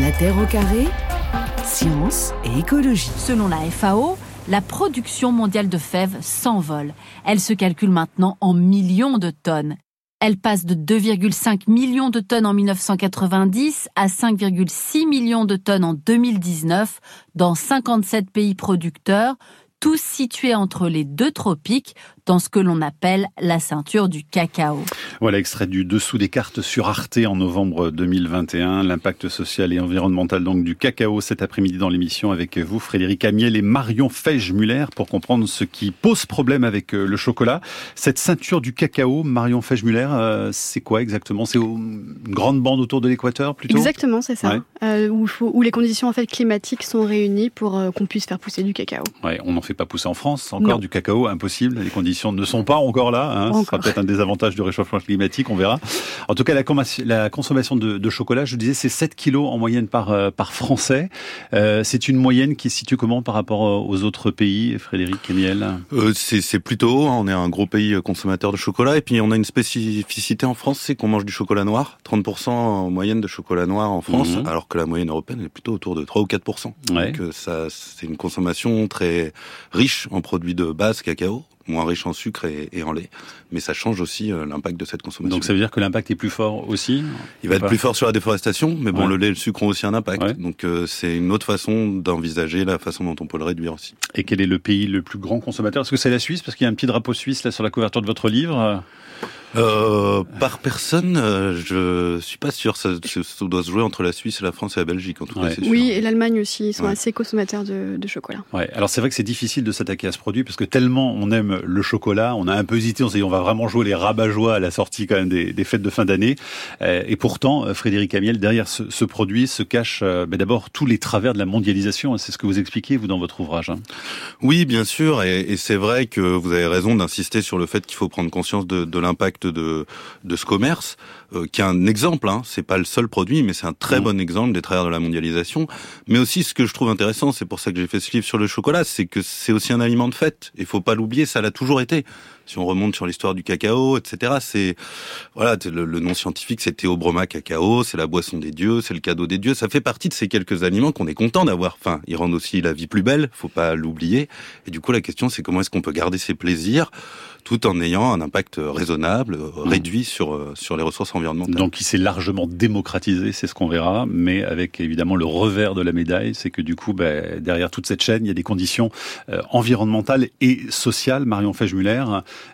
La Terre au carré, science et écologie. Selon la FAO, la production mondiale de fèves s'envole. Elle se calcule maintenant en millions de tonnes. Elle passe de 2,5 millions de tonnes en 1990 à 5,6 millions de tonnes en 2019 dans 57 pays producteurs, tous situés entre les deux tropiques, dans ce que l'on appelle la ceinture du cacao. Voilà, extrait du dessous des cartes sur Arte en novembre 2021, l'impact social et environnemental donc du cacao cet après-midi dans l'émission avec vous, Frédéric Amiel et Marion Feige-Muller, pour comprendre ce qui pose problème avec euh, le chocolat. Cette ceinture du cacao, Marion Feige-Muller, euh, c'est quoi exactement? C'est une grande bande autour de l'équateur plutôt? Exactement, c'est ça. Euh, où, où, les conditions en fait climatiques sont réunies pour qu'on puisse faire pousser du cacao. Ouais, on n'en fait pas pousser en France encore du cacao, impossible. Les conditions ne sont pas encore là. Hein. Ce sera peut-être un désavantage du réchauffement climatique, on verra. En tout cas, la, la consommation de, de, chocolat, je disais, c'est 7 kilos en moyenne par, euh, par Français. Euh, c'est une moyenne qui se situe comment par rapport euh, aux autres pays, Frédéric Kémiel euh, C'est plutôt haut. Hein. On est un gros pays consommateur de chocolat. Et puis, on a une spécificité en France, c'est qu'on mange du chocolat noir. 30% en moyenne de chocolat noir en France, mhm. alors que la moyenne européenne est plutôt autour de 3 ou 4%. Ouais. Donc, ça, c'est une consommation très riche en produits de base cacao moins riche en sucre et, en lait. Mais ça change aussi euh, l'impact de cette consommation. Donc ça veut dire que l'impact est plus fort aussi Il va être plus fort sur la déforestation, mais bon, le lait et le sucre ont aussi un impact. Donc euh, c'est une autre façon d'envisager la façon dont on peut le réduire aussi. Et quel est le pays le plus grand consommateur? Est-ce que c'est la Suisse? Parce qu'il y a un petit drapeau suisse là sur la couverture de votre livre. Euh, par personne, euh, je suis pas sûr. Ça, ça, doit se jouer entre la Suisse, la France et la Belgique, en tout cas. Oui, et l'Allemagne aussi. Ils sont assez consommateurs de, de chocolat. Ouais. Alors c'est vrai que c'est difficile de s'attaquer à ce produit parce que tellement on aime le chocolat, on a un peu hésité. On s'est dit on va vraiment jouer les rabat-joie à la sortie quand même des, des fêtes de fin d'année. Euh, et pourtant, euh, Frédéric Amiel, derrière ce, ce produit se cache euh, ben d'abord tous les travers de la mondialisation. C'est ce que vous expliquez vous dans votre ouvrage. Hein. Oui, bien sûr. Et, et c'est vrai que vous avez raison d'insister sur le fait qu'il faut prendre conscience de, de l'impact de de, ce commerce, euh, qui est un exemple, hein, c'est pas le seul produit, mais c'est un très mmh. bon exemple des travers de la mondialisation. Mais aussi, ce que je trouve intéressant, c'est pour ça que j'ai fait ce livre sur le chocolat, c'est que c'est aussi un aliment de fête. Il faut pas l'oublier, ça l'a toujours été si on remonte sur l'histoire du cacao, etc., c'est voilà, le, nom scientifique, c'est Théobroma cacao, c'est la boisson des dieux, c'est le cadeau des dieux. Ça fait partie de ces quelques aliments qu'on est content d'avoir. Enfin, ils rendent aussi la vie plus belle, faut pas l'oublier. Et du coup, la question, c'est comment est-ce qu'on peut garder ces plaisirs tout en ayant un impact raisonnable, mmh. réduit sur euh, sur les ressources environnementales. Donc, il s'est largement démocratisé, c'est ce qu'on verra, mais avec évidemment le revers de la médaille, c'est que du coup, ben, derrière toute cette chaîne, il y a des conditions euh, environnementales et sociales. Marion Fèche-Muller,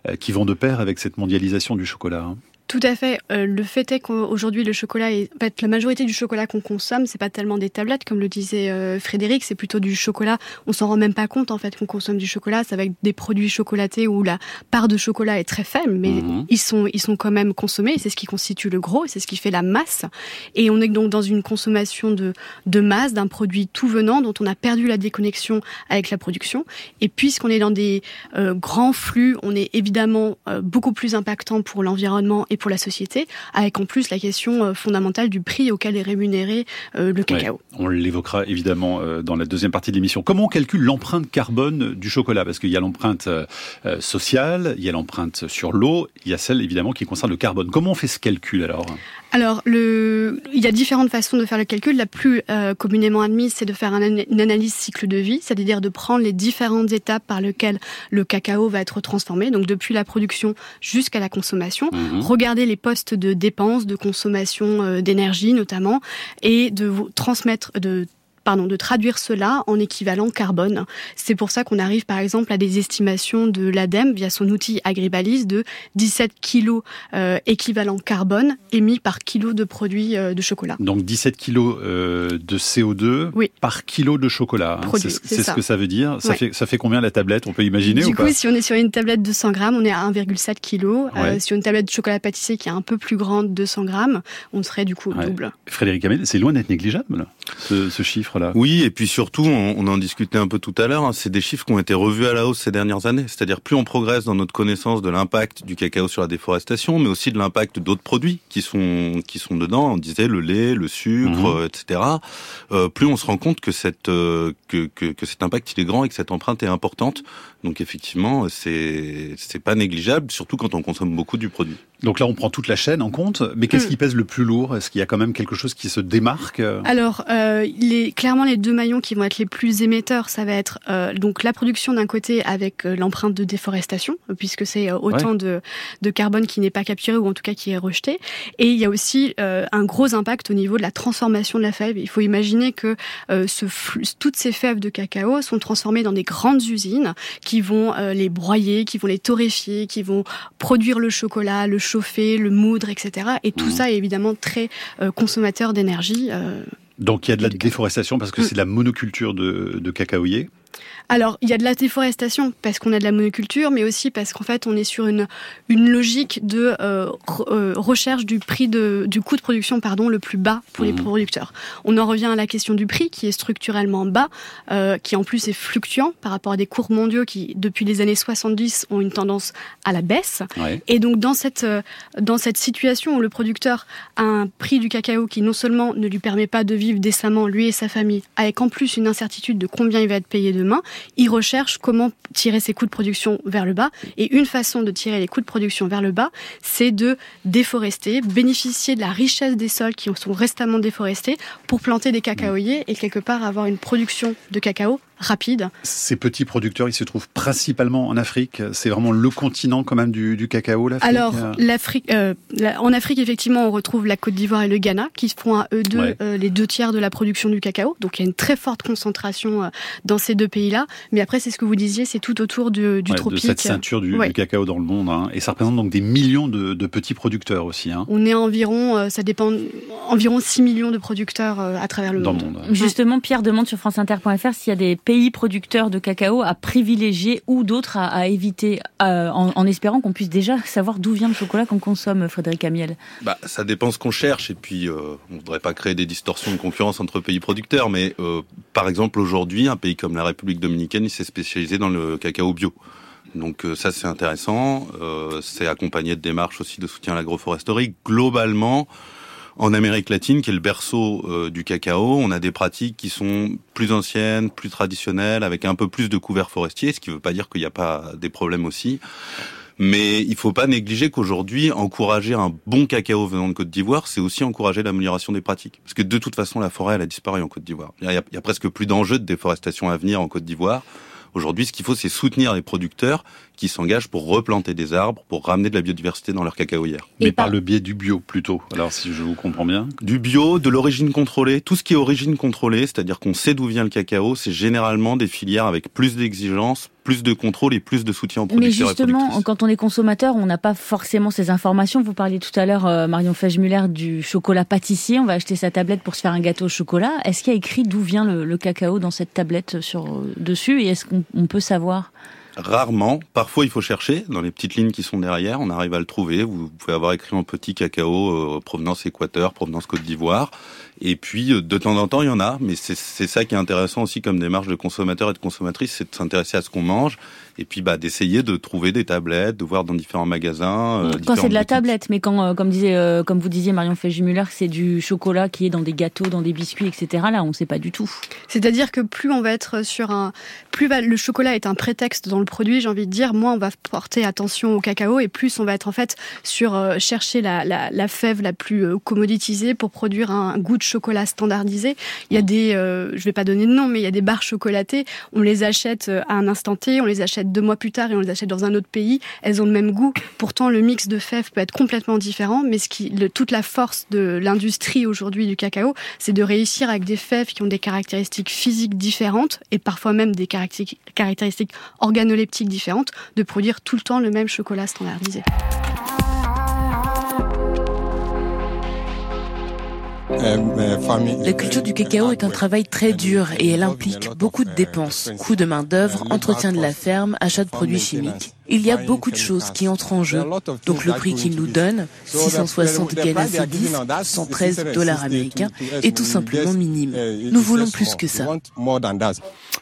euh, qui vont de pair avec cette mondialisation du chocolat. Hein. Tout à fait. Euh, le fait est qu'aujourd'hui, le chocolat est. En fait, la majorité du chocolat qu'on consomme, c'est pas tellement des tablettes, comme le disait euh, Frédéric, c'est plutôt du chocolat. On s'en rend même pas compte, en fait, qu'on consomme du chocolat. C'est avec des produits chocolatés où la part de chocolat est très faible, mais mhm. ils, sont, ils sont quand même consommés. C'est ce qui constitue le gros, c'est ce qui fait la masse. Et on est donc dans une consommation de, de masse d'un produit tout venant dont on a perdu la déconnexion avec la production. Et puisqu'on est dans des euh, grands flux, on est évidemment beaucoup plus impactant pour l'environnement pour la société, avec en plus la question euh, fondamentale du prix auquel est rémunéré euh, le cacao. on l'évoquera évidemment euh, dans la deuxième partie de l'émission. Comment on calcule l'empreinte carbone du chocolat? Parce qu'il y a l'empreinte sociale, il y a l'empreinte sur l'eau, il y a celle évidemment qui concerne le carbone. Comment on fait ce calcul alors? Alors, le... il y a différentes façons de faire le calcul. La plus communément admise, c'est de faire une analyse cycle de vie, c'est-à-dire de prendre les différentes étapes par lesquelles le cacao va être transformé, donc depuis la production jusqu'à la consommation. Mhm les postes de dépenses, de consommation euh, d'énergie notamment, et de vous transmettre, de pardon, de traduire cela en équivalent carbone. C'est pour ça qu'on arrive par exemple à des estimations de l'ADEME via son outil Agribalise de 17 kilos euh, équivalent carbone émis par kilo de produits euh, de chocolat. Donc 17 kilos euh, de CO2 par kilo de chocolat. Hein. C'est ce que ça veut dire. Ça, fait, ça fait combien la tablette On peut imaginer Du coup, si on est sur une tablette de 100 grammes, on est à 1,7 kg. Euh, sur une tablette de chocolat pâtissier qui est un peu plus grande, 200 grammes, on serait du coup au double. Frédéric Hamel, c'est loin d'être négligeable ce, ce chiffre. Oui, et puis surtout, on, en discutait un peu tout à l'heure, hein, c'est des chiffres qui ont été revus à la hausse ces dernières années. C'est-à-dire plus on progresse dans notre connaissance de l'impact du cacao sur la déforestation, mais aussi de l'impact d'autres produits qui sont qui sont dedans. On disait le lait, le sucre, mhm. etc. Euh, plus on se rend compte que cette euh, que, que, que cet impact il est grand et que cette empreinte est importante. Donc effectivement, c'est c'est pas négligeable, surtout quand on consomme beaucoup du produit. Donc là, on prend toute la chaîne en compte, mais qu'est-ce mm. qui pèse le plus lourd? Est-ce qu'il y a quand même quelque chose qui se démarque? Alors, euh, les, clairement, les deux maillons qui vont être les plus émetteurs, ça va être euh, donc la production d'un côté avec euh, l'empreinte de déforestation, puisque c'est euh, autant de, de, carbone qui n'est pas capturé ou en tout cas qui est rejeté. Et il y a aussi un gros impact au niveau de la transformation de la fève. Il faut imaginer que ce toutes ces fèves de cacao sont transformées dans des grandes usines qui vont les broyer, qui vont les torréfier, qui vont produire le chocolat, le chauffer, le moudre, etc. Et tout mmh. ça est évidemment très consommateur d'énergie. Donc il y a de la déforestation parce que mmh. c'est de la monoculture de, de alors, il y a de la déforestation parce qu'on a de la monoculture, mais aussi parce qu'en fait, on est sur une, une logique de euh, euh, recherche du prix de, du coût de production pardon, le plus bas pour les mmh. producteurs. On en revient à la question du prix qui est structurellement bas, euh, qui en plus est fluctuant par rapport à des cours mondiaux qui, depuis les années 70, ont une tendance à la baisse. Et donc, dans cette, dans cette situation où le producteur a un prix du cacao qui non seulement ne lui permet pas de vivre décemment, lui et sa famille, avec en plus une incertitude de combien il va être payé demain, il recherche comment tirer ses coûts de production vers le bas. Et une façon de tirer les coûts de production vers le bas, c'est de déforester, bénéficier de la richesse des sols qui sont récemment déforestés pour planter des cacaoyers et quelque part avoir une production de cacao rapide. Ces petits producteurs, ils se trouvent principalement en Afrique. C'est vraiment le continent quand même du, cacao, l'Afrique. Alors, l'Afrique, euh, en Afrique, effectivement, on retrouve la Côte d'Ivoire et le Ghana qui font à eux deux euh, les deux tiers de la production du cacao. Donc, il y a une très forte concentration euh, dans ces deux pays-là. Mais après, c'est ce que vous disiez, c'est tout autour du, du tropique. De cette ceinture du, cacao dans le monde. Hein. Et ça représente donc des millions de, petits producteurs aussi. Hein. On est environ, ça dépend, environ 6 millions de producteurs à travers le monde. Justement, Pierre demande sur franceinter.fr s'il y a des pays producteurs de cacao à privilégier ou d'autres à, éviter, euh, en, espérant qu'on puisse déjà savoir d'où vient le chocolat qu'on consomme, Frédéric Amiel bah, Ça dépend ce qu'on cherche, et puis euh, on ne voudrait pas créer des distorsions de concurrence entre pays producteurs, mais euh, par exemple aujourd'hui, un pays comme la République dominicaine, s'est spécialisé dans le cacao bio. Donc ça c'est intéressant, c'est accompagné de démarches aussi de soutien à l'agroforesterie. Globalement, en Amérique latine, qui est le berceau euh, du cacao, on a des pratiques qui sont plus anciennes, plus traditionnelles, avec un peu plus de couverts forestiers, ce qui ne veut pas dire qu'il n'y a pas des problèmes aussi. Mais il ne faut pas négliger qu'aujourd'hui, encourager un bon cacao venant de Côte d'Ivoire, c'est aussi encourager l'amélioration des pratiques. Parce que de toute façon, la forêt, elle a disparu en Côte d'Ivoire. Il, il y, a presque plus d'enjeux de déforestation à venir en Côte d'Ivoire. Aujourd'hui, ce qu'il faut, c'est soutenir les producteurs qui s'engagent pour replanter des arbres, pour ramener de la biodiversité dans leur cacaoyère. Mais par... le biais du bio plutôt, alors si je vous comprends bien Du bio, de l'origine contrôlée, tout ce qui est origine contrôlée, c'est-à-dire qu'on sait d'où vient le cacao, c'est généralement des filières avec plus d'exigences, plus de contrôle et plus de soutien aux producteurs. Mais justement, quand on est consommateur, on n'a pas forcément ces informations. Vous parliez tout à l'heure, euh, Marion Fège-Muller, du chocolat pâtissier. On va acheter sa tablette pour se faire un gâteau au chocolat. Est-ce qu'il y a écrit d'où vient le, cacao dans cette tablette sur euh, dessus et est-ce qu'on peut savoir? Rarement. Parfois, il faut chercher dans les petites lignes qui sont derrière. On arrive à le trouver. Vous pouvez avoir écrit en petit cacao euh, provenance Équateur, provenance Côte d'Ivoire. Et puis, euh, de temps en temps, il y en a. Mais c'est ça qui est intéressant aussi comme démarche de consommateurs et de consommatrices, c'est de s'intéresser à ce qu'on mange et puis bah d'essayer de trouver des tablettes, de voir dans différents magasins. Euh, quand c'est de la tablette, mais quand, euh, comme disait, euh, comme vous disiez Marion Féjumuller, c'est du chocolat qui est dans des gâteaux, dans des biscuits, etc. Là, on ne sait pas du tout. C'est-à-dire que plus on va être sur un, plus le chocolat est un prétexte dans le produit, j'ai envie de dire, moins on va porter attention au cacao et plus on va être en fait sur chercher la, la, la, fève la plus commoditisée pour produire un goût de chocolat standardisé. Il y a des, je vais pas donner de nom, mais il y a des barres chocolatées. On les achète à un instant T, on les achète deux mois plus tard et on les achète dans un autre pays, elles ont le même goût. Pourtant, le mix de fèves peut être complètement différent, mais ce qui, le, toute la force de l'industrie aujourd'hui du cacao, c'est de réussir avec des fèves qui ont des caractéristiques physiques différentes et parfois même des caractéristiques organoleptiques différentes, de produire tout le temps le même chocolat standardisé. La culture du cacao est un travail très dur et elle implique beaucoup de dépenses, coûts de main-d'œuvre, entretien de la ferme, achat de produits chimiques. Il y a beaucoup de choses qui entrent en jeu. Donc le prix qu'il nous donne, 660 Ghana cedis, 113 dollars américains, est tout simplement minime. Nous voulons plus que ça.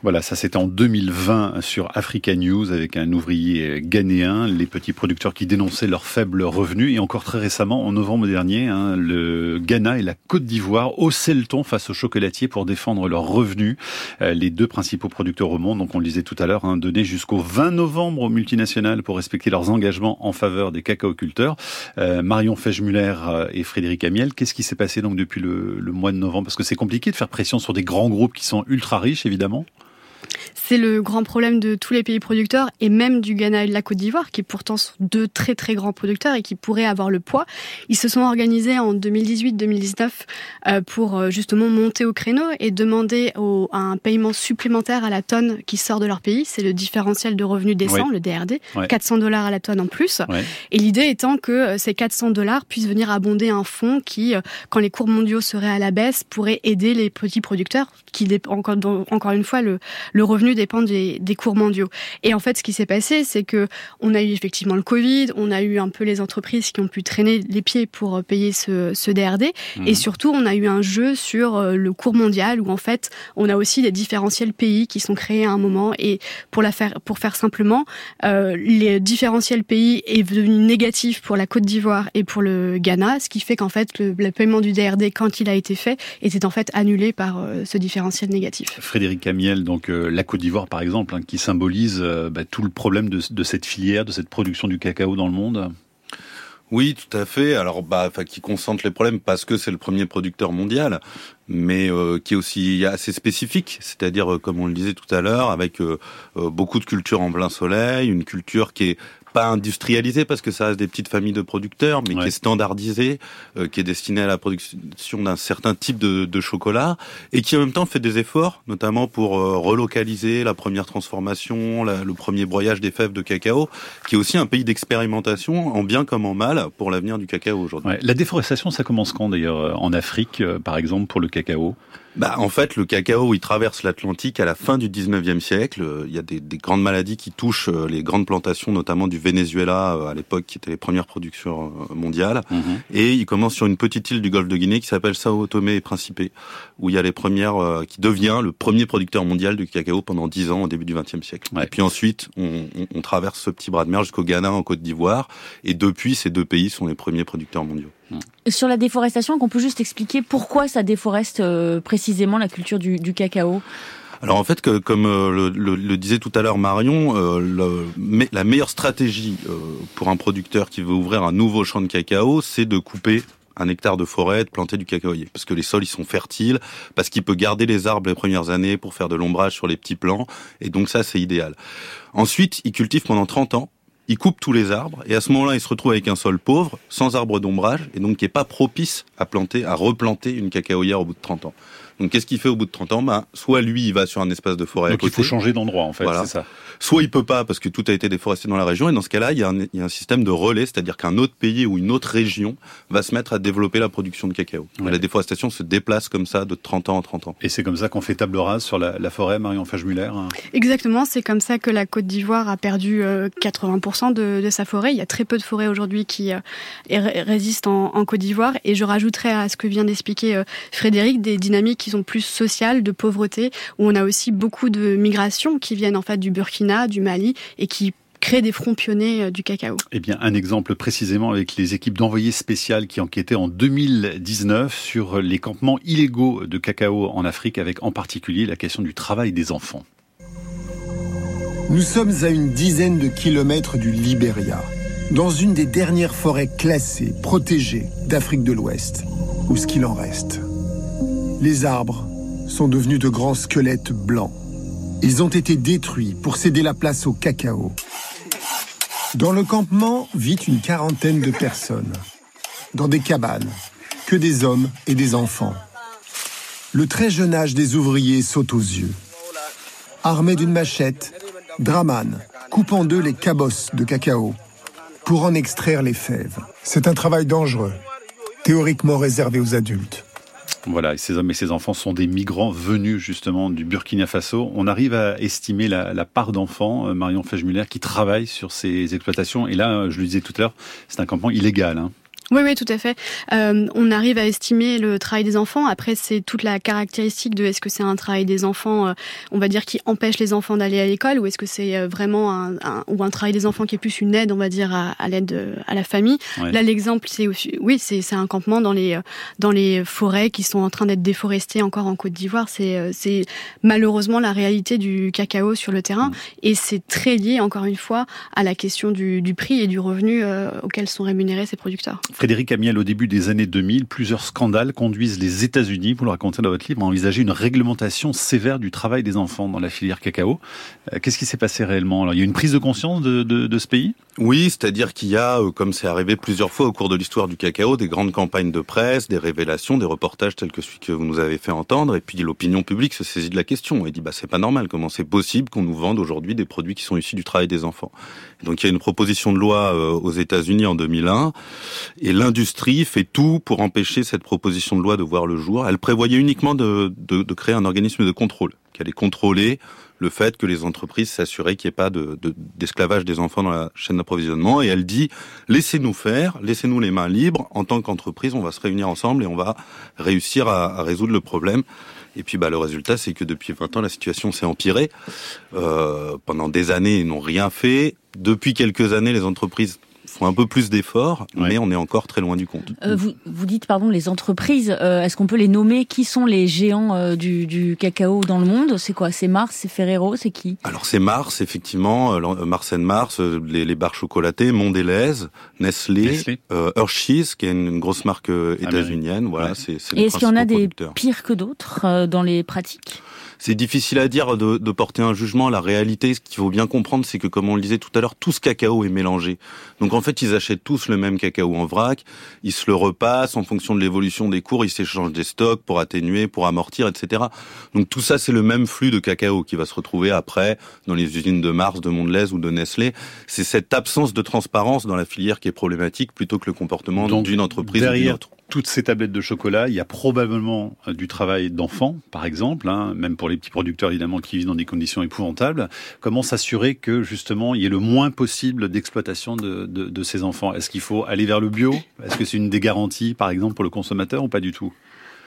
Voilà, ça c'était en 2020 sur Africa News avec un ouvrier ghanéen, les petits producteurs qui dénonçaient leurs faibles revenus. Et encore très récemment, en novembre dernier, hein, le Ghana et la Côte d'Ivoire haussaient le ton face aux chocolatiers pour défendre leurs revenus. Euh, les deux principaux producteurs au monde, donc on le disait tout à l'heure, hein, donnaient jusqu'au 20 novembre aux multinationales pour respecter leurs engagements en faveur des cacaoculteurs. Euh, Marion Feigemuller euh, et Frédéric Amiel, qu'est-ce qui s'est passé donc depuis le, le mois de novembre? Parce que c'est compliqué de faire pression sur des grands groupes qui sont ultra riches, évidemment. C'est le grand problème de tous les pays producteurs et même du Ghana et de la Côte d'Ivoire, qui pourtant sont deux très très grands producteurs et qui pourraient avoir le poids. Ils se sont organisés en 2018-2019 euh, pour euh, justement monter au créneau et demander un paiement supplémentaire à la tonne qui sort de leur pays. C'est le différentiel de revenus décent, le DRD, 400 dollars à la tonne en plus. Et l'idée étant que euh, ces 400 dollars puissent venir abonder un fonds qui, quand les cours mondiaux seraient à la baisse, pourrait aider les petits producteurs, qui encore, encore une fois le, le revenu dépend des, cours mondiaux. Et en fait, ce qui s'est passé, c'est que on a eu effectivement le Covid, on a eu un peu les entreprises qui ont pu traîner les pieds pour euh, payer ce, DRD, mhm. et surtout, on a eu un jeu sur euh, le cours mondial où en fait, on a aussi des différentiels pays qui sont créés à un moment. Et pour la faire, pour faire simplement, euh, les différentiels pays est devenu négatif pour la Côte d'Ivoire et pour le Ghana, ce qui fait qu'en fait, le, paiement du DRD quand il a été fait était en fait annulé par ce différentiel négatif. Frédéric Camiel, donc la Côte d'Ivoire, par exemple, hein, qui symbolise euh, bah, tout le problème de, cette filière, de cette production du cacao dans le monde oui, tout à fait. Alors, bah, qui concentre les problèmes parce que c'est le premier producteur mondial, mais euh, qui est aussi assez spécifique. C'est-à-dire, euh, comme on le disait tout à l'heure, avec beaucoup de cultures en plein soleil, une culture qui est pas industrialisé parce que ça reste des petites familles de producteurs, mais qui est standardisé, euh, qui est destiné à la production d'un certain type de, de, chocolat et qui en même temps fait des efforts, notamment pour euh, relocaliser la première transformation, le premier broyage des fèves de cacao, qui est aussi un pays d'expérimentation en bien comme en mal pour l'avenir du cacao aujourd'hui. La déforestation, ça commence quand d'ailleurs euh, en Afrique, par exemple, pour le cacao? Bah, en fait, le cacao, il traverse l'Atlantique à la fin du 19e siècle. Il y a des, des, grandes maladies qui touchent euh, les grandes plantations, notamment du Venezuela euh, à l'époque, qui étaient les premières productions euh, mondiales. Mhm. Et il commence sur une petite île du golfe de Guinée qui s'appelle Sao Tomé et Principe, où il y a les premières, qui devient le premier producteur mondial de cacao pendant 10 ans au début du 20e siècle. Et puis ensuite, on, on, on traverse ce petit bras de mer jusqu'au Ghana, en Côte d'Ivoire. Et depuis, ces deux pays sont les premiers producteurs mondiaux. Sur la déforestation, qu'on peut juste expliquer pourquoi ça déforeste euh, précisément la culture du, cacao? Alors en fait, que, comme euh, le, disait tout à l'heure Marion, euh, la meilleure stratégie pour un producteur qui veut ouvrir un nouveau champ de cacao, c'est de couper un hectare de forêt, de planter du cacaoyer, parce que les sols ils sont fertiles, parce qu'il peut garder les arbres les premières années pour faire de l'ombrage sur les petits plants, et donc ça c'est idéal. Ensuite, il cultive pendant 30 ans, il coupe tous les arbres et à ce moment-là, il se retrouve avec un sol pauvre, sans arbres d'ombrage et donc qui est pas propice à planter, à replanter une cacaoyère au bout de 30 ans. Donc qu'est-ce qu'il fait au bout de 30 ans? Bah, Soit lui, il va sur un espace de forêt donc à il faut changer d'endroit en fait, c'est ça. Soit il peut pas parce que tout a été déforesté dans la région et dans ce cas-là, il y, a un, il y a un système de relais, c'est-à-dire qu'un autre pays ou une autre région va se mettre à développer la production de cacao. La déforestation se déplace comme ça de 30 ans en 30 ans. Et c'est comme ça qu'on fait table rase sur la, la forêt, Marion Fage-Muller hein? Exactement, c'est comme ça que la Côte d'Ivoire a perdu 80% euh, de, de, sa forêt. Il y a très peu de forêts aujourd'hui qui euh, résistent en, en Côte d'Ivoire et je rajouterais à ce que vient d'expliquer euh, Frédéric des dynamiques qui sont plus sociales de pauvreté, où on a aussi beaucoup de migrations qui viennent en fait du Burkina, du Mali, et qui créent des fronts pionniers euh, du cacao. Eh bien, un exemple précisément avec les équipes d'envoyés spéciales qui enquêtaient en 2019 sur les campements illégaux de cacao en Afrique, avec en particulier la question du travail des enfants. Nous sommes à une dizaine de kilomètres du Libéria, dans une des dernières forêts classées, protégées d'Afrique de l'Ouest, ou ce qu'il en reste. Les arbres, sont devenus de grands squelettes blancs. Ils ont été détruits pour céder la place au cacao. Dans le campement vit une quarantaine de personnes. Dans des cabanes, que des hommes et des enfants. Le très jeune âge des ouvriers saute aux yeux. Armé d'une machette, Draman coupe en deux les cabosses de cacao pour en extraire les fèves. C'est un travail dangereux, théoriquement réservé aux adultes. Voilà, ces hommes et ces enfants sont des migrants venus justement du Burkina Faso. On arrive à estimer la, part d'enfants, euh, Marion Feigemuller, qui travaillent sur ces exploitations. Et là, je le disais tout à l'heure, c'est un campement illégal. Hein. Oui, oui, tout à fait. Euh, on arrive à estimer le travail des enfants. Après, c'est toute la caractéristique de est-ce que c'est un travail des enfants, euh, on va dire, qui empêche les enfants d'aller à l'école, ou est-ce que c'est euh, vraiment un, ou un travail des enfants qui est plus une aide, on va dire, à, à l'aide à la famille. Là, l'exemple, c'est oui, c'est un campement dans les dans les forêts qui sont en train d'être déforestées encore en Côte d'Ivoire. C'est c'est malheureusement la réalité du cacao sur le terrain, mm. et c'est très lié encore une fois à la question du, du prix et du revenu auquel sont rémunérés ces producteurs. Frédéric Amiel, au début des années 2000, plusieurs scandales conduisent les États-Unis, vous le racontez dans votre livre, à envisager une réglementation sévère du travail des enfants dans la filière cacao. Euh, qu'est-ce qui s'est passé réellement Alors, Il y a une prise de conscience de, ce pays? Oui, c'est-à-dire qu'il y a, euh, comme c'est arrivé plusieurs fois au cours de l'histoire du cacao, des grandes campagnes de presse, des révélations, des reportages tels que celui que vous nous avez fait entendre, et puis l'opinion publique se saisit de la question et dit bah c'est pas normal, comment c'est possible qu'on nous vende aujourd'hui des produits qui sont issus du travail des enfants? Donc il y a une proposition de loi euh, aux États-Unis en 2001, et l'industrie fait tout pour empêcher cette proposition de loi de voir le jour. Elle prévoyait uniquement de, créer un organisme de contrôle qui allait contrôler le fait que les entreprises s'assuraient qu'il n'y ait pas d'esclavage de, des enfants dans la chaîne d'approvisionnement. Et elle dit, laissez-nous faire, laissez-nous les mains libres. En tant qu'entreprise, on va se réunir ensemble et on va réussir à, à résoudre le problème. Et puis bah, le résultat, c'est que depuis 20 ans, la situation s'est empirée. Euh, pendant des années, ils n'ont rien fait. Depuis quelques années, les entreprises font un peu plus d'efforts, mais on est encore très loin du compte. Euh, vous, vous, dites, pardon, les entreprises, euh, est-ce qu'on peut les nommer? Qui sont les géants euh, du, du, cacao dans le monde? C'est quoi? C'est Mars, c'est Ferrero, c'est qui? Alors c'est Mars, effectivement, Mars Mars, les, les barres chocolatées, Mondelez, Nestlé, Nestlé. Hershey's, qui est une, grosse marque états-unienne. Voilà, c'est. Et est-ce qu'il y en a des pires que d'autres dans les pratiques? C'est difficile à dire de, de, porter un jugement. La réalité, ce qu'il faut bien comprendre, c'est que comme on le disait tout à l'heure, tout ce cacao est mélangé. Donc en fait, ils achètent tous le même cacao en vrac, ils se le repassent en fonction de l'évolution des cours, ils s'échangent des stocks pour atténuer, pour amortir, etc. Donc tout ça, c'est le même flux de cacao qui va se retrouver après dans les usines de Mars, de Mondelez ou de Nestlé. C'est cette absence de transparence dans la filière qui est problématique plutôt que le comportement d'une entreprise ou d'une autre toutes ces tablettes de chocolat, il y a probablement euh, du travail d'enfants, par exemple, hein, même pour les petits producteurs évidemment qui vivent dans des conditions épouvantables. Comment s'assurer que justement il y ait le moins possible d'exploitation de, de, de, ces enfants? Est-ce qu'il faut aller vers le bio? Est-ce que c'est une des garanties, par exemple, pour le consommateur ou pas du tout?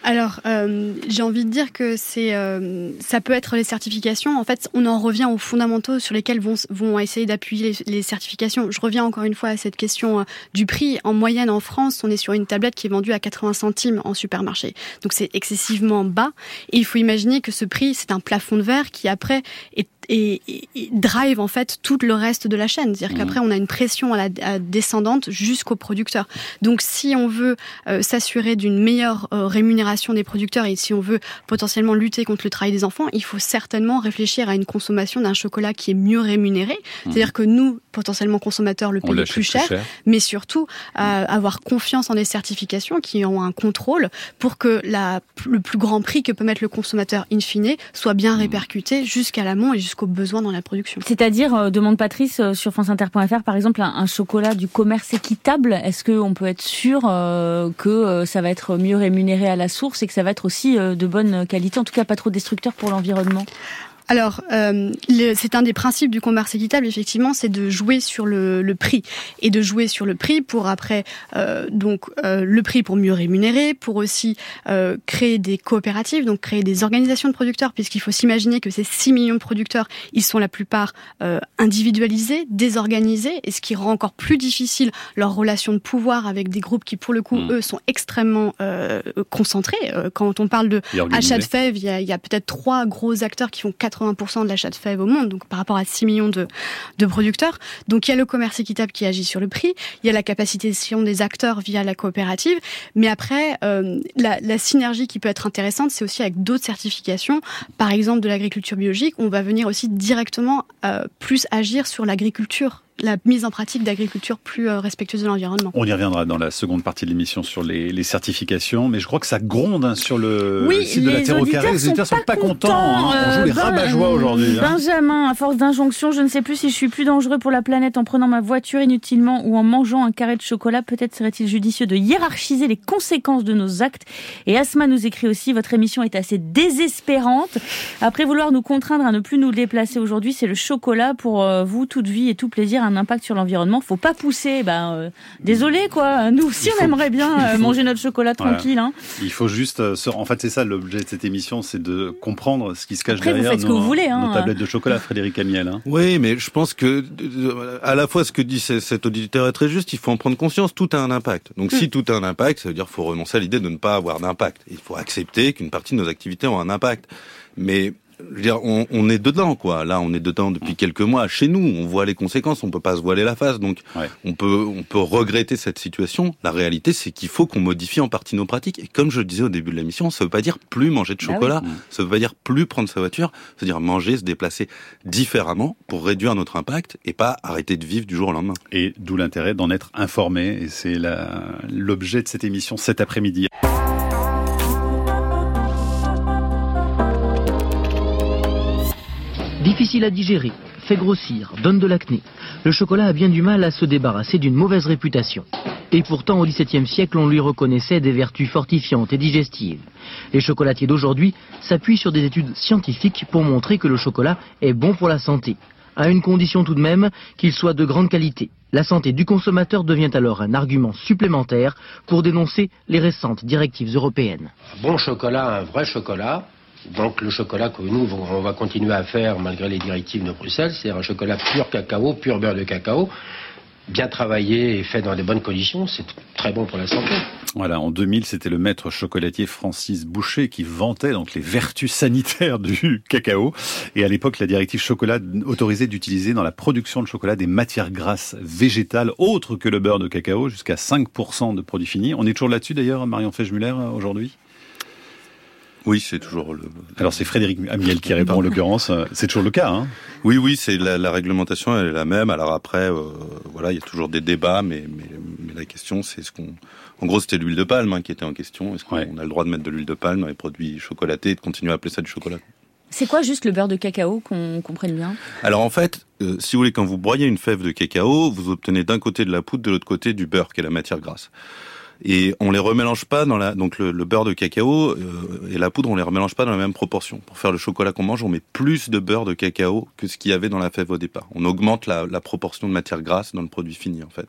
Alors, euh, j'ai envie de dire que c'est, euh, ça peut être les certifications. En fait, on en revient aux fondamentaux sur lesquels vont, vont essayer d'appuyer les, certifications. Je reviens encore une fois à cette question euh, du prix. En moyenne, en France, on est sur une tablette qui est vendue à 80 centimes en supermarché. Donc, c'est excessivement bas. Et il faut imaginer que ce prix, c'est un plafond de verre qui après est et, drive en fait tout le reste de la chaîne. C'est-à-dire mmh. qu'après on a une pression à la descendante jusqu'au producteur. Donc si on veut euh, s'assurer d'une meilleure euh, rémunération des producteurs et si on veut potentiellement lutter contre le travail des enfants, il faut certainement réfléchir à une consommation d'un chocolat qui est mieux rémunéré. Mmh. C'est-à-dire que nous, potentiellement consommateurs, le payons plus cher, mais surtout mmh. avoir confiance en des certifications qui ont un contrôle pour que la, le plus grand prix que peut mettre le consommateur in fine soit bien répercuté jusqu'à l'amont et jusqu'à C'est-à-dire, euh, demande Patrice euh, sur franceinter.fr, par exemple, un, chocolat du commerce équitable. Est-ce qu'on peut être sûr euh, que ça va être mieux rémunéré à la source et que ça va être aussi de bonne qualité, en tout cas pas trop destructeur pour l'environnement? Alors, euh, c'est un des principes du commerce équitable, effectivement, c'est de jouer sur le, le, prix et de jouer sur le prix pour après euh, donc euh, le prix pour mieux rémunérer, pour aussi euh, créer des coopératives, donc créer des organisations de producteurs, puisqu'il faut s'imaginer que ces 6 millions de producteurs, ils sont la plupart euh, individualisés, désorganisés, et ce qui rend encore plus difficile leur relation de pouvoir avec des groupes qui, pour le coup, mmh. eux, sont extrêmement euh, concentrés. quand on parle de achat de fèves, il y a, a peut-être trois gros acteurs qui font 4 80% de l'achat de fèves au monde, donc par rapport à 6 millions de, producteurs. Donc il y a le commerce équitable qui agit sur le prix, il y a la capacitation des acteurs via la coopérative, mais après, euh, la, la, synergie qui peut être intéressante, c'est aussi avec d'autres certifications, par exemple de l'agriculture biologique, on va venir aussi directement euh, plus agir sur l'agriculture la mise en pratique d'agriculture plus euh, respectueuse de l'environnement. On y reviendra dans la seconde partie de l'émission sur les, les, certifications, mais je crois que ça gronde hein, sur le site de la Terre au Carré. Les auditeurs sont pas, contents. Hein. On joue les euh, rabat-joie aujourd'hui. Hein. Benjamin, à force d'injonction, je ne sais plus si je suis plus dangereux pour la planète en prenant ma voiture inutilement ou en mangeant un carré de chocolat. Peut-être serait-il judicieux de hiérarchiser les conséquences de nos actes. Et Asma nous écrit aussi, votre émission est assez désespérante. Après vouloir nous contraindre à ne plus nous déplacer aujourd'hui, c'est le chocolat pour euh, vous, toute vie et tout plaisir un impact sur l'environnement, faut pas pousser. Ben, euh, désolé quoi. Nous aussi, on aimerait bien manger notre chocolat tranquille. Hein. Il faut juste, en fait, c'est ça l'objet de cette émission, c'est de comprendre ce qui se cache derrière vous ce que vous voulez, hein. nos tablettes de chocolat, Frédéric Amiel. Hein. Oui, mais je pense que à la fois ce que dit cet auditeur est très juste. Il faut en prendre conscience. Tout a un impact. Donc, si hmm. tout a un impact, ça veut dire qu'il faut renoncer à l'idée de ne pas avoir d'impact. Il faut accepter qu'une partie de nos activités ont un impact. Mais je veux dire, on, on, est dedans, quoi. Là, on est dedans depuis quelques mois. Chez nous, on voit les conséquences. On peut pas se voiler la face. Donc, on peut, on peut regretter cette situation. La réalité, c'est qu'il faut qu'on modifie en partie nos pratiques. Et comme je le disais au début de l'émission, ça veut pas dire plus manger de bah chocolat. Ça veut pas dire plus prendre sa voiture. Ça veut dire manger, se déplacer différemment pour réduire notre impact et pas arrêter de vivre du jour au lendemain. Et d'où l'intérêt d'en être informé. Et c'est l'objet de cette émission cet après-midi. Difficile à digérer, fait grossir, donne de l'acné. Le chocolat a bien du mal à se débarrasser d'une mauvaise réputation. Et pourtant, au XVIIe siècle, on lui reconnaissait des vertus fortifiantes et digestives. Les chocolatiers d'aujourd'hui s'appuient sur des études scientifiques pour montrer que le chocolat est bon pour la santé, à une condition tout de même qu'il soit de grande qualité. La santé du consommateur devient alors un argument supplémentaire pour dénoncer les récentes directives européennes. Bon chocolat, un vrai chocolat, donc le chocolat que nous, on va continuer à faire malgré les directives de Bruxelles, c'est un chocolat pur cacao, pur beurre de cacao, bien travaillé et fait dans les bonnes conditions, c'est très bon pour la santé. Voilà, en 2000, c'était le maître chocolatier Francis Boucher qui vantait donc les vertus sanitaires du cacao. Et à l'époque, la directive chocolat autorisait d'utiliser dans la production de chocolat des matières grasses végétales autres que le beurre de cacao, jusqu'à 5% de produits finis. On est toujours là-dessus d'ailleurs, Marion Fechmuller, aujourd'hui? Oui, c'est toujours le. Alors c'est Frédéric Amiel qui répond en l'occurrence. C'est toujours le cas. Hein oui, oui, c'est la, la, réglementation, elle est la même. Alors après, euh, voilà, il y a toujours des débats, mais, mais, mais la question, c'est ce qu'on. En gros, c'était l'huile de palme hein, qui était en question. Est-ce qu'on a le droit de mettre de l'huile de palme dans les produits chocolatés et de continuer à appeler ça du chocolat? C'est quoi juste le beurre de cacao qu'on comprenne bien? Alors en fait, euh, si vous voulez, quand vous broyez une fève de cacao, vous obtenez d'un côté de la poudre, de l'autre côté du beurre, qui est la matière grasse et on les remélange pas dans la donc le, beurre de cacao euh, et la poudre on les remélange pas dans la même proportion. Pour faire le chocolat qu'on mange, on met plus de beurre de cacao que ce qu'il y avait dans la fève au départ. On augmente la, la proportion de matière grasse dans le produit fini en fait.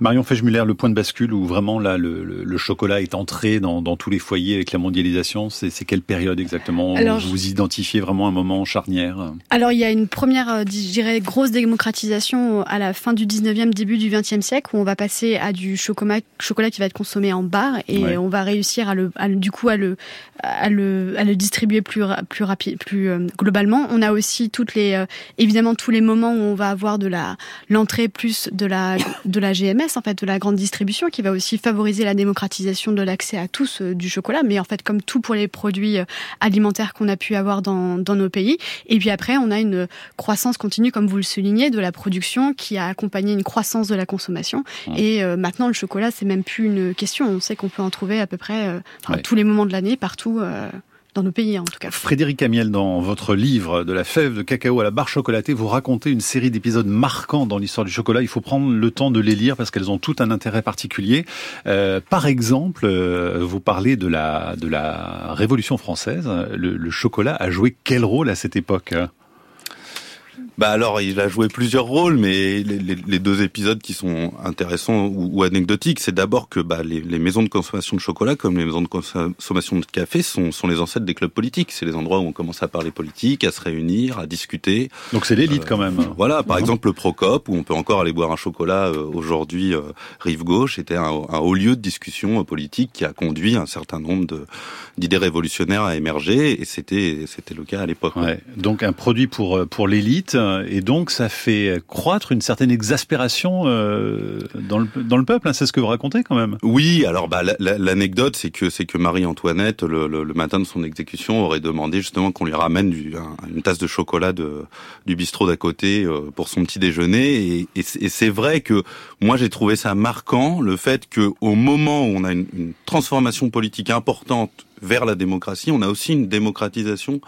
Marion Fechmuller, le point de bascule où vraiment là le, chocolat est entré dans, tous les foyers avec la mondialisation, c'est quelle période exactement alors, Vous identifiez vraiment un moment charnière? Alors il y a une première, euh, je dirais, grosse démocratisation à la fin du 19e, début du 20e siècle où on va passer à du chocolat, chocolat qui va être consommé en bar et on va réussir à le, du coup à le, à le, à le distribuer plus, plus rapide, plus euh, globalement. On a aussi toutes les, euh, évidemment tous les moments où on va avoir de la l'entrée plus de la de la GMS, en fait, de la grande distribution, qui va aussi favoriser la démocratisation de l'accès à tous euh, du chocolat, mais en fait, comme tout pour les produits euh, alimentaires qu'on a pu avoir dans, dans nos pays. Et puis après, on a une croissance continue, comme vous le soulignez, de la production qui a accompagné une croissance de la consommation. Et euh, maintenant, le chocolat, c'est même plus une question. On sait qu'on peut en trouver à peu près à tous les moments de l'année, partout dans nos pays en tout cas. Frédéric Amiel, dans votre livre De la fève de cacao à la barre chocolatée, vous racontez une série d'épisodes marquants dans l'histoire du chocolat. Il faut prendre le temps de les lire parce qu'elles ont tout un intérêt particulier. Euh, par exemple, euh, vous parlez de la, de la Révolution française. Le, le chocolat a joué quel rôle à cette époque? Bah alors, il a joué plusieurs rôles, mais les, les, deux épisodes qui sont intéressants ou, anecdotiques, c'est d'abord que bah, les, les, maisons de consommation de chocolat, comme les maisons de consommation de café, sont, sont les ancêtres des clubs politiques. C'est les endroits où on commence à parler politique, à se réunir, à discuter. Donc c'est l'élite quand même. Voilà, par exemple le Procop, où on peut encore aller boire un chocolat euh, aujourd'hui, euh, rive gauche, était un, un, haut lieu de discussion euh, politique qui a conduit un certain nombre d'idées révolutionnaires à émerger, et c'était c'était le cas à l'époque. Ouais. Donc un produit pour pour l'élite et donc ça fait croître une certaine exaspération euh, dans, le, dans le peuple. Hein, c'est ce que vous racontez quand même. Oui, alors bah, l'anecdote, c'est que c'est que Marie-Antoinette, le, matin de son exécution, aurait demandé justement qu'on lui ramène une tasse de chocolat du bistrot d'à côté euh, pour son petit déjeuner. Et, c'est vrai que moi j'ai trouvé ça marquant, le fait que au moment où on a une transformation politique importante vers la démocratie, on a aussi une démocratisation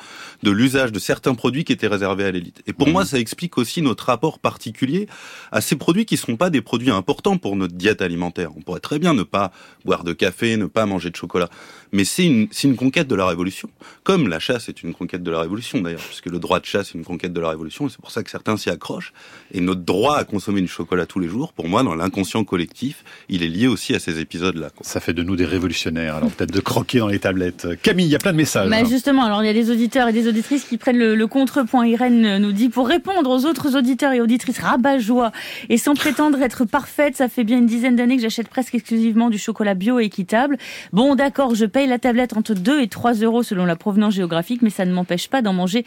de l'usage de certains produits qui étaient réservés à l'élite. Et pour mmh. moi, ça explique aussi notre rapport particulier à ces produits qui ne sont pas des produits importants pour notre diète alimentaire. On pourrait très bien ne pas boire de café, ne pas manger de chocolat. Mais c'est une, une conquête de la révolution. Comme la chasse est une conquête de la révolution d'ailleurs, puisque le droit de chasse est une conquête de la révolution, et c'est pour ça que certains s'y accrochent. Et notre droit à consommer du chocolat tous les jours, pour moi, dans l'inconscient collectif, il est lié aussi à ces épisodes-là. Ça fait de nous des révolutionnaires, alors peut-être de croquer dans les tablettes. Camille, il y a plein de messages. Mais justement, alors il y a des auditeurs et des auditrices qui prennent le, contrepoint. Irène nous dit, pour répondre aux autres auditeurs et auditrices rabat-joie, et sans prétendre être parfaite, ça fait bien une dizaine d'années que j'achète presque exclusivement du chocolat bio et équitable. Bon, d'accord, je paye la tablette entre 2 et 3 euros selon la provenance géographique, mais ça ne m'empêche pas d'en manger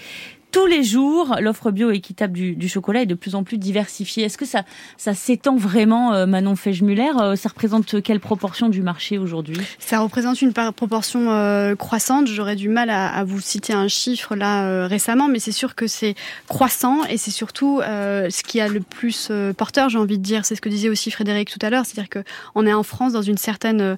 tous les jours. L'offre bio équitable du, chocolat est de plus en plus diversifiée. Est-ce que ça, s'étend vraiment, euh, Manon Fège-Muller euh, Ça représente quelle proportion du marché aujourd'hui? Ça représente une proportion euh, croissante. J'aurais du mal à, vous citer un chiffre là récemment, mais c'est sûr que c'est croissant et c'est surtout ce qui a le plus porteur, j'ai envie de dire. C'est ce que disait aussi Frédéric tout à l'heure, c'est-à-dire qu'on est en France dans une certaine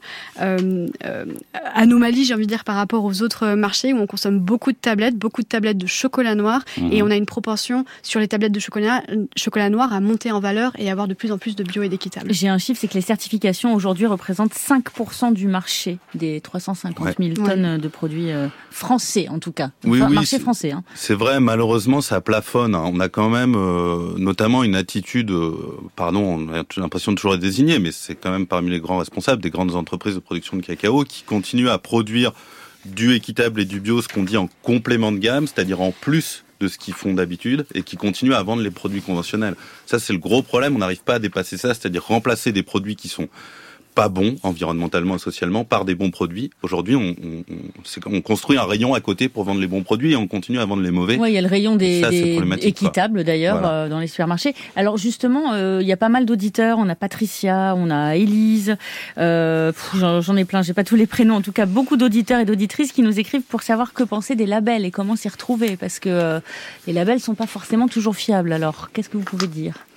anomalie, j'ai envie de dire, par rapport aux autres marchés où on consomme beaucoup de tablettes, beaucoup de tablettes de chocolat noir et mhm. on a une proportion sur les tablettes de chocolat, chocolat noir à monter en valeur et avoir de plus en plus de bio et d'équitable. J'ai un chiffre, c'est que les certifications aujourd'hui représentent 5% du marché des 350 000 tonnes de produits euh, français en tout cas. Oui, marché français. Hein. C'est vrai, malheureusement ça plafonne. Hein. On a quand même euh, notamment une attitude, euh, pardon, on a l'impression de toujours être désigné, mais c'est quand même parmi les grands responsables des grandes entreprises de production de cacao qui continuent à produire du équitable et du bio, ce qu'on dit en complément de gamme, c'est-à-dire en plus de ce qu'ils font d'habitude et qui continuent à vendre les produits conventionnels. Ça, c'est le gros problème. On n'arrive pas à dépasser ça, c'est-à-dire remplacer des produits qui sont pas bons environnementalement et socialement par des bons produits. Aujourd'hui, on, on, on, construit un rayon à côté pour vendre les bons produits et on continue à vendre les mauvais. Oui, il y a le rayon des, équitables d'ailleurs euh, dans les supermarchés. Alors justement, euh, il y a pas mal d'auditeurs. On a Patricia, on a Élise. Euh, J'en ai plein. J'ai pas tous les prénoms. En tout cas, beaucoup d'auditeurs et d'auditrices qui nous écrivent pour savoir que penser des labels et comment s'y retrouver parce que euh, les labels sont pas forcément toujours fiables. Alors, qu'est-ce que vous pouvez dire?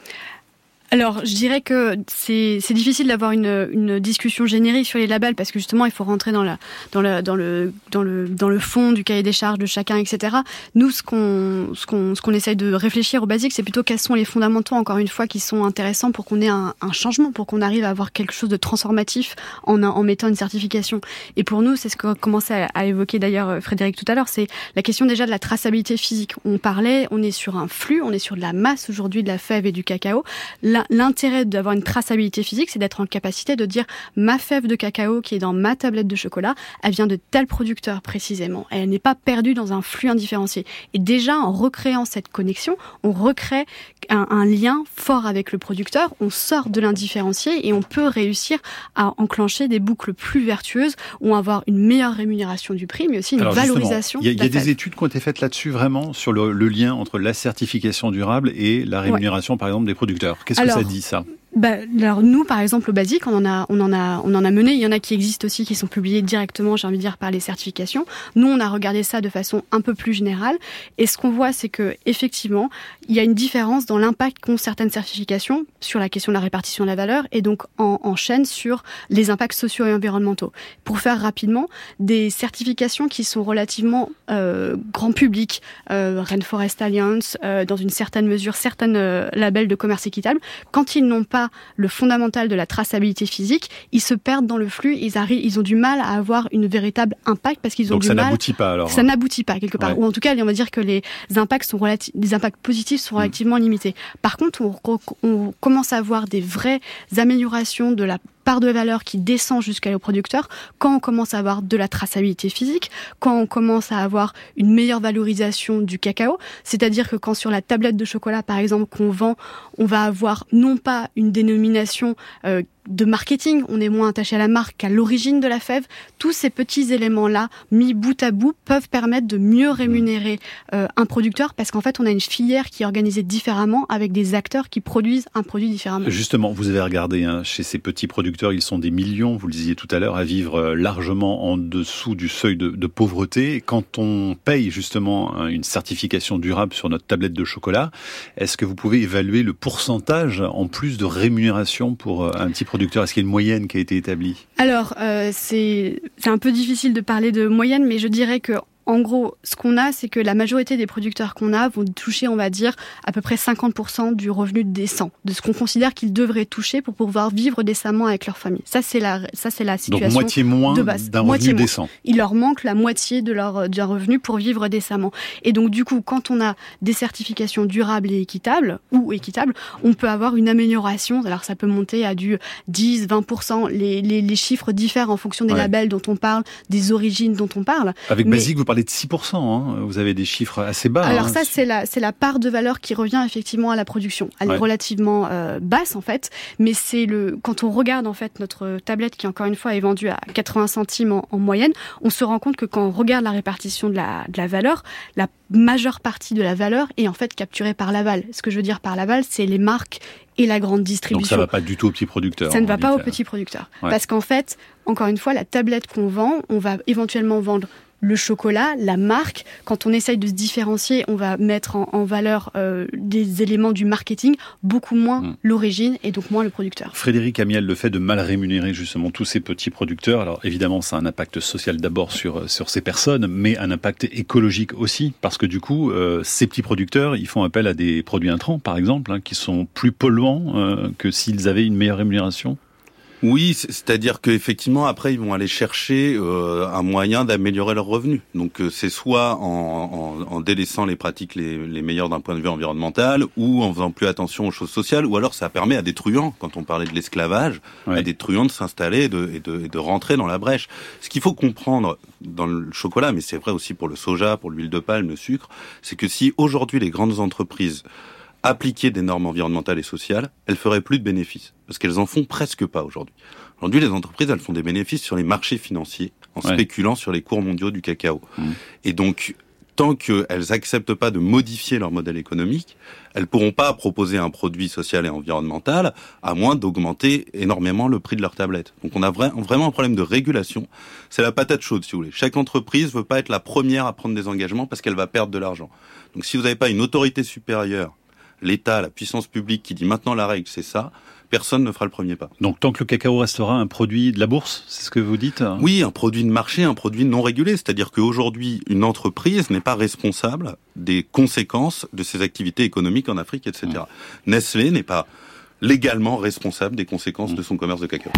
Alors, je dirais que c'est difficile d'avoir une, une, discussion générique sur les labels parce que justement, il faut rentrer dans, la, dans, la, dans, le, dans, le, dans le fond du cahier des charges de chacun, etc. Nous, ce qu'on ce qu'on essaye de réfléchir au basique, c'est plutôt quels sont les fondamentaux, encore une fois, qui sont intéressants pour qu'on ait un, un, changement, pour qu'on arrive à avoir quelque chose de transformatif en, en mettant une certification. Et pour nous, c'est ce que commençait à, à évoquer d'ailleurs euh, Frédéric tout à l'heure, c'est la question déjà de la traçabilité physique. On parlait, on est sur un flux, on est sur de la masse aujourd'hui de la fève et du cacao. Là, l'intérêt d'avoir une traçabilité physique, c'est d'être en capacité de dire ma fève de cacao qui est dans ma tablette de chocolat, elle vient de tel producteur précisément. Elle n'est pas perdue dans un flux indifférencié. Et déjà, en recréant cette connexion, on recrée un, lien fort avec le producteur, on sort de l'indifférencié et on peut réussir à enclencher des boucles plus vertueuses ou avoir une meilleure rémunération du prix, mais aussi une valorisation. Il y a, des études qui ont été faites là-dessus vraiment sur le, lien entre la certification durable et la rémunération, par exemple, des producteurs. Qu'est-ce que ça dit ça bah, alors nous, par exemple, au basique, on en a, on en a, on en a mené. Il y en a qui existent aussi, qui sont publiés directement, j'ai envie de dire, par les certifications. Nous, on a regardé ça de façon un peu plus générale. Et ce qu'on voit, c'est que effectivement, il y a une différence dans l'impact qu'ont certaines certifications sur la question de la répartition de la valeur, et donc en, en chaîne sur les impacts sociaux et environnementaux. Pour faire rapidement, des certifications qui sont relativement euh, grand public, euh, Rainforest Alliance, euh, dans une certaine mesure, certains euh, labels de commerce équitable, quand ils n'ont pas le fondamental de la traçabilité physique, ils se perdent dans le flux, ils arrivent, ils ont du mal à avoir une véritable impact parce qu'ils ont Donc du ça mal. n'aboutit pas alors. Ça n'aboutit pas quelque part. Ou en tout cas, on va dire que les impacts sont relatifs, les impacts positifs sont hmm. relativement limités. Par contre, on, on commence à avoir des vraies améliorations de la part de valeur qui descend jusqu'à producteur quand on commence à avoir de la traçabilité physique, quand on commence à avoir une meilleure valorisation du cacao, c'est-à-dire que quand sur la tablette de chocolat par exemple qu'on vend, on va avoir non pas une dénomination euh, de marketing, on est moins attaché à la marque qu'à l'origine de la fève. Tous ces petits éléments-là, mis bout à bout, peuvent permettre de mieux rémunérer euh, un producteur parce qu'en fait, on a une filière qui est organisée différemment avec des acteurs qui produisent un produit différemment. Justement, vous avez regardé hein, chez ces petits producteurs, ils sont des millions, vous le disiez tout à l'heure, à vivre euh, largement en dessous du seuil de, pauvreté. Quand on paye justement une certification durable sur notre tablette de chocolat, est-ce que vous pouvez évaluer le pourcentage en plus de rémunération pour euh, un petit producteurs Est-ce qu'il y a une moyenne qui a été établie? Alors, euh, c'est un peu difficile de parler de moyenne, mais je dirais que en gros, ce qu'on a, c'est que la majorité des producteurs qu'on a vont toucher, on va dire, à peu près 50% du revenu décent, de ce qu'on considère qu'ils devraient toucher pour pouvoir vivre décemment avec leur famille. Ça, c'est la, ça, c'est la situation. Donc moitié moins d'un revenu décent. Il leur manque la moitié de leur d'un revenu pour vivre décemment. Et donc, du coup, quand on a des certifications durables et équitables ou équitables, on peut avoir une amélioration. Alors, ça peut monter à du 10, 20%. Les, les, les chiffres diffèrent en fonction des labels dont on parle, des origines dont on parle. Avec Basique, vous parlez de 6%. Hein. Vous avez des chiffres assez bas. Alors hein. ça, c'est la, c'est la part de valeur qui revient effectivement à la production. Elle est relativement euh, basse en fait, mais c'est le quand on regarde en fait notre tablette qui encore une fois est vendue à 80 centimes en, moyenne, on se rend compte que quand on regarde la répartition de la, de la valeur, la majeure partie de la valeur est en fait capturée par l'aval. Ce que je veux dire par l'aval, c'est les marques et la grande distribution. Donc ça va pas du tout aux petits producteurs. Ça ne va pas aux petits producteurs. Parce qu'en fait, encore une fois, la tablette qu'on vend, on va éventuellement vendre le chocolat, la marque. Quand on essaye de se différencier, on va mettre en, valeur euh, des éléments du marketing, beaucoup moins hmm. l'origine et donc moins le producteur. Frédéric Amiel, le fait de mal rémunérer justement tous ces petits producteurs, alors évidemment ça a un impact social d'abord sur, sur ces personnes, mais un impact écologique aussi, parce que du coup, euh, ces petits producteurs, ils font appel à des produits intrants, par exemple, hein, qui sont plus polluants euh, que s'ils avaient une meilleure rémunération oui, c'est-à-dire qu'effectivement, après, ils vont aller chercher euh, un moyen d'améliorer leurs revenus. Donc, euh, c'est soit en, en, en, délaissant les pratiques les, les meilleures d'un point de vue environnemental, ou en faisant plus attention aux choses sociales, ou alors ça permet à des truands, quand on parlait de l'esclavage, à des truands de s'installer et de, et, de, et de rentrer dans la brèche. Ce qu'il faut comprendre dans le chocolat, mais c'est vrai aussi pour le soja, pour l'huile de palme, le sucre, c'est que si aujourd'hui les grandes entreprises appliquer des normes environnementales et sociales, elles feraient plus de bénéfices parce qu'elles en font presque pas aujourd'hui. Aujourd'hui, les entreprises, elles font des bénéfices sur les marchés financiers en spéculant sur les cours mondiaux du cacao. Mmh. Et donc, tant qu'elles acceptent pas de modifier leur modèle économique, elles pourront pas proposer un produit social et environnemental à moins d'augmenter énormément le prix de leur tablette. Donc on a vraiment un problème de régulation. C'est la patate chaude, si vous voulez. Chaque entreprise veut pas être la première à prendre des engagements parce qu'elle va perdre de l'argent. Donc si vous n'avez pas une autorité supérieure l'État, la puissance publique qui dit maintenant la règle, c'est ça, personne ne fera le premier pas. Donc tant que le cacao restera un produit de la bourse, c'est ce que vous dites Oui, un produit de marché, un produit non régulé. C'est-à-dire qu'aujourd'hui, une entreprise n'est pas responsable des conséquences de ses activités économiques en Afrique, etc. Mmh. Nestlé n'est pas légalement responsable des conséquences mmh. de son commerce de cacao.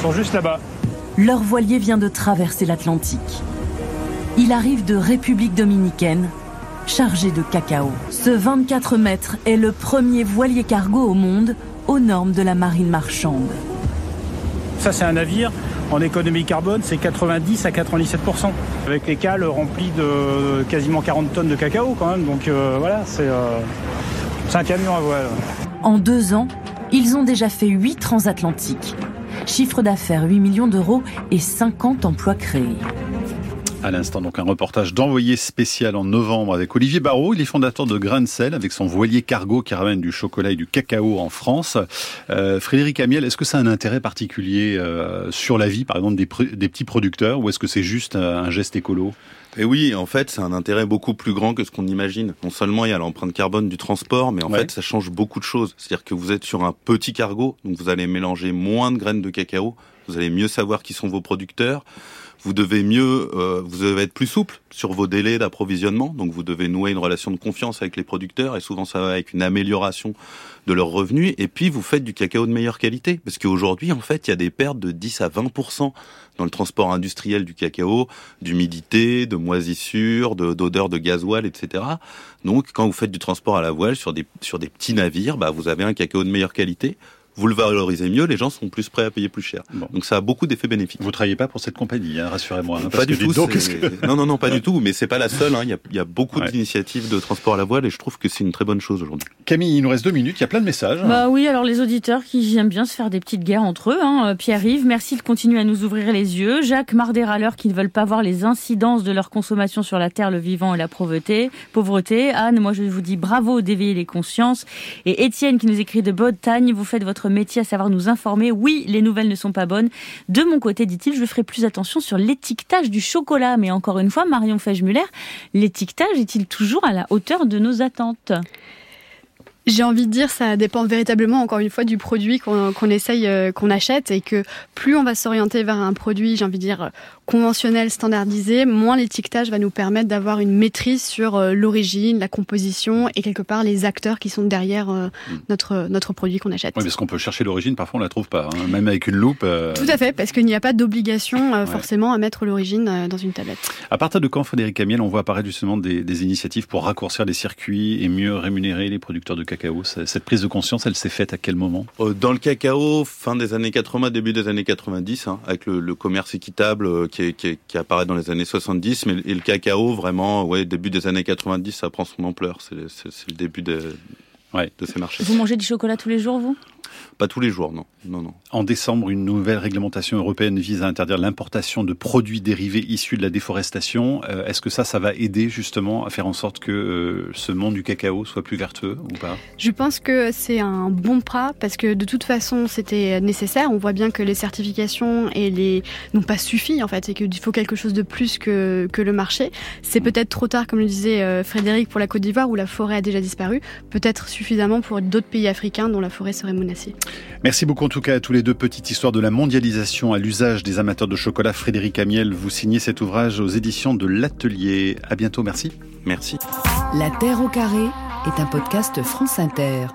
Sont juste là-bas. Leur voilier vient de traverser l'Atlantique. Il arrive de République dominicaine, chargé de cacao. Ce 24 mètres est le premier voilier cargo au monde aux normes de la marine marchande. Ça, c'est un navire. En économie carbone, c'est 90 à 97% avec les cales remplies de quasiment 40 tonnes de cacao quand même. Donc euh, voilà, c'est euh, un camion à voile. En deux ans, ils ont déjà fait 8 transatlantiques. Chiffre d'affaires 8 millions d'euros et 50 emplois créés. À l'instant, donc un reportage d'envoyé spécial en novembre avec Olivier Barrault. Il est fondateur de Grain Sel avec son voilier cargo qui ramène du chocolat et du cacao en France. Euh, Frédéric Amiel, est-ce que ça a un intérêt particulier euh, sur la vie, par exemple, des, des petits producteurs ou est-ce que c'est juste un geste écolo? Et oui, en fait, c'est un intérêt beaucoup plus grand que ce qu'on imagine. Non seulement il y a l'empreinte carbone du transport, mais en fait, ça change beaucoup de choses. C'est-à-dire que vous êtes sur un petit cargo, donc vous allez mélanger moins de graines de cacao, vous allez mieux savoir qui sont vos producteurs, vous devez mieux, euh, vous devez être plus souple sur vos délais d'approvisionnement, donc vous devez nouer une relation de confiance avec les producteurs, et souvent ça va avec une amélioration de leurs revenus, et puis vous faites du cacao de meilleure qualité, parce qu'aujourd'hui, en fait, il y a des pertes de 10 à 20% dans le transport industriel du cacao, d'humidité, de moisissure, d'odeur de, gasoil, etc. Donc, quand vous faites du transport à la voile sur des, sur des petits navires, bah, vous avez un cacao de meilleure qualité vous le valorisez mieux, les gens sont plus prêts à payer plus cher. Donc ça a beaucoup d'effets bénéfiques. Vous travaillez pas pour cette compagnie, hein, rassurez-moi. Hein, pas du tout. Non, non, non, pas du tout. Mais c'est pas la seule. Hein. Il, y a, il, y a, beaucoup d'initiatives de transport à la voile et je trouve que c'est une très bonne chose aujourd'hui. Camille, il nous reste deux minutes. Il y a plein de messages. Bah oui, alors les auditeurs qui aiment bien se faire des petites guerres entre eux. Hein. Pierre-Yves, merci de continuer à nous ouvrir les yeux. Jacques Mardéraleur qui ne veulent pas voir les incidences de leur consommation sur la terre, le vivant et la pauvreté. Pauvreté. Anne, moi je vous dis bravo d'éveiller les consciences. Et Étienne qui nous écrit de Bretagne, vous faites votre métier, à savoir nous informer. Oui, les nouvelles ne sont pas bonnes. De mon côté, dit-il, je ferai plus attention sur l'étiquetage du chocolat. Mais encore une fois, Marion Fège-Muller, l'étiquetage est-il toujours à la hauteur de nos attentes? J'ai envie de dire, ça dépend véritablement, encore une fois, du produit qu'on essaye, euh, qu'on achète, et que plus on va s'orienter vers un produit, j'ai envie de dire, conventionnel, standardisé, moins l'étiquetage va nous permettre d'avoir une maîtrise sur euh, l'origine, la composition et quelque part les acteurs qui sont derrière euh, mm. notre, notre produit qu'on achète. Oui, parce qu'on peut chercher l'origine, parfois on la trouve pas, hein. même avec une loupe. Tout à fait, parce qu'il n'y a pas d'obligation forcément à mettre l'origine dans une tablette. À partir de quand, Frédéric Camiel, on voit apparaître justement des, des initiatives pour raccourcir les circuits et mieux rémunérer les producteurs de cacao? Cette prise de conscience, elle s'est faite à quel moment? Euh, Dans le cacao, fin des années 80, début des années 90, hein, avec le, commerce équitable euh, qui, apparaît dans les années 70, mais le cacao, vraiment, ouais, début des années 90, ça prend son ampleur. C'est le début de, ouais. de ces marchés. Vous mangez du chocolat tous les jours, vous? Pas tous les jours, non. non, non. En décembre, une nouvelle réglementation européenne vise à interdire l'importation de produits dérivés issus de la déforestation. Euh, est-ce que ça, ça va aider justement à faire en sorte que euh, ce monde du cacao soit plus vertueux ou pas? Je pense que c'est un bon pas parce que de toute façon, c'était nécessaire. On voit bien que les certifications et les n'ont pas suffi en fait et qu'il faut quelque chose de plus que, que le marché. C'est peut-être trop tard, comme le disait euh, Frédéric, pour la Côte d'Ivoire où la forêt a déjà disparu. Peut-être suffisamment pour d'autres pays africains dont la forêt serait menacée. Merci beaucoup en tout cas à tous les deux. Petite histoire de la mondialisation à l'usage des amateurs de chocolat. Frédéric Amiel, vous signez cet ouvrage aux éditions de l'Atelier. À bientôt, merci. Merci. La Terre au carré est un podcast France Inter.